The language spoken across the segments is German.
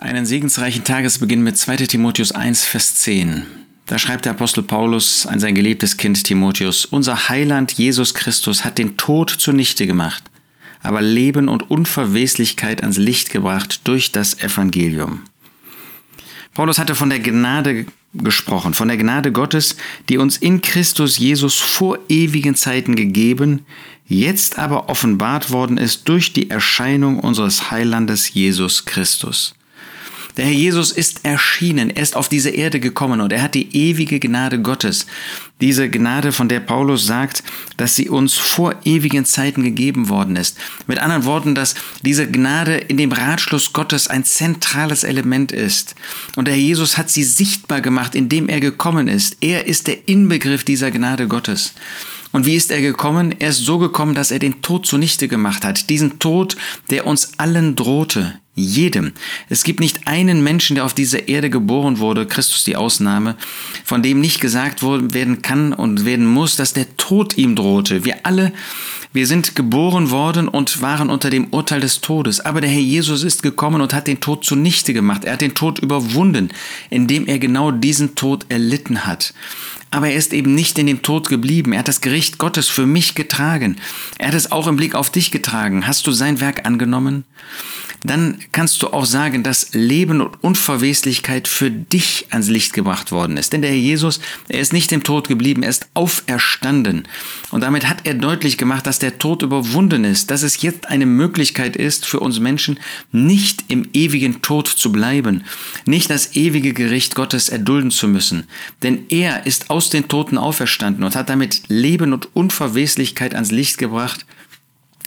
Einen segensreichen Tagesbeginn mit 2 Timotheus 1, Vers 10. Da schreibt der Apostel Paulus an sein geliebtes Kind Timotheus, unser Heiland Jesus Christus hat den Tod zunichte gemacht, aber Leben und Unverweslichkeit ans Licht gebracht durch das Evangelium. Paulus hatte von der Gnade gesprochen, von der Gnade Gottes, die uns in Christus Jesus vor ewigen Zeiten gegeben, jetzt aber offenbart worden ist durch die Erscheinung unseres Heilandes Jesus Christus. Der Herr Jesus ist erschienen, er ist auf diese Erde gekommen und er hat die ewige Gnade Gottes. Diese Gnade, von der Paulus sagt, dass sie uns vor ewigen Zeiten gegeben worden ist. Mit anderen Worten, dass diese Gnade in dem Ratschluss Gottes ein zentrales Element ist. Und der Herr Jesus hat sie sichtbar gemacht, indem er gekommen ist. Er ist der Inbegriff dieser Gnade Gottes. Und wie ist er gekommen? Er ist so gekommen, dass er den Tod zunichte gemacht hat. Diesen Tod, der uns allen drohte. Jedem. Es gibt nicht einen Menschen, der auf dieser Erde geboren wurde, Christus die Ausnahme, von dem nicht gesagt werden kann und werden muss, dass der Tod ihm drohte. Wir alle, wir sind geboren worden und waren unter dem Urteil des Todes. Aber der Herr Jesus ist gekommen und hat den Tod zunichte gemacht. Er hat den Tod überwunden, indem er genau diesen Tod erlitten hat. Aber er ist eben nicht in dem Tod geblieben. Er hat das Gericht Gottes für mich getragen. Er hat es auch im Blick auf dich getragen. Hast du sein Werk angenommen? Dann kannst du auch sagen, dass Leben und Unverweslichkeit für dich ans Licht gebracht worden ist. Denn der Herr Jesus, er ist nicht im Tod geblieben, er ist auferstanden. Und damit hat er deutlich gemacht, dass der Tod überwunden ist, dass es jetzt eine Möglichkeit ist für uns Menschen, nicht im ewigen Tod zu bleiben, nicht das ewige Gericht Gottes erdulden zu müssen. Denn er ist aus den Toten auferstanden und hat damit Leben und Unverweslichkeit ans Licht gebracht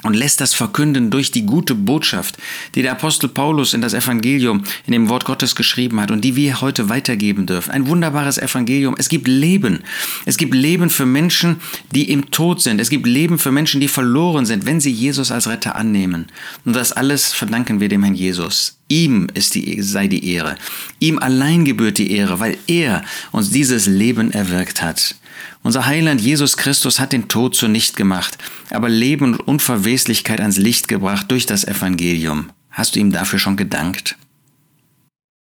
und lässt das verkünden durch die gute Botschaft, die der Apostel Paulus in das Evangelium, in dem Wort Gottes geschrieben hat und die wir heute weitergeben dürfen. Ein wunderbares Evangelium. Es gibt Leben. Es gibt Leben für Menschen, die im Tod sind. Es gibt Leben für Menschen, die verloren sind, wenn sie Jesus als Retter annehmen. Und das alles verdanken wir dem Herrn Jesus. Ihm ist die, sei die Ehre. Ihm allein gebührt die Ehre, weil er uns dieses Leben erwirkt hat. Unser Heiland Jesus Christus hat den Tod zunicht gemacht, aber Leben und Unverweslichkeit ans Licht gebracht durch das Evangelium. Hast du ihm dafür schon gedankt?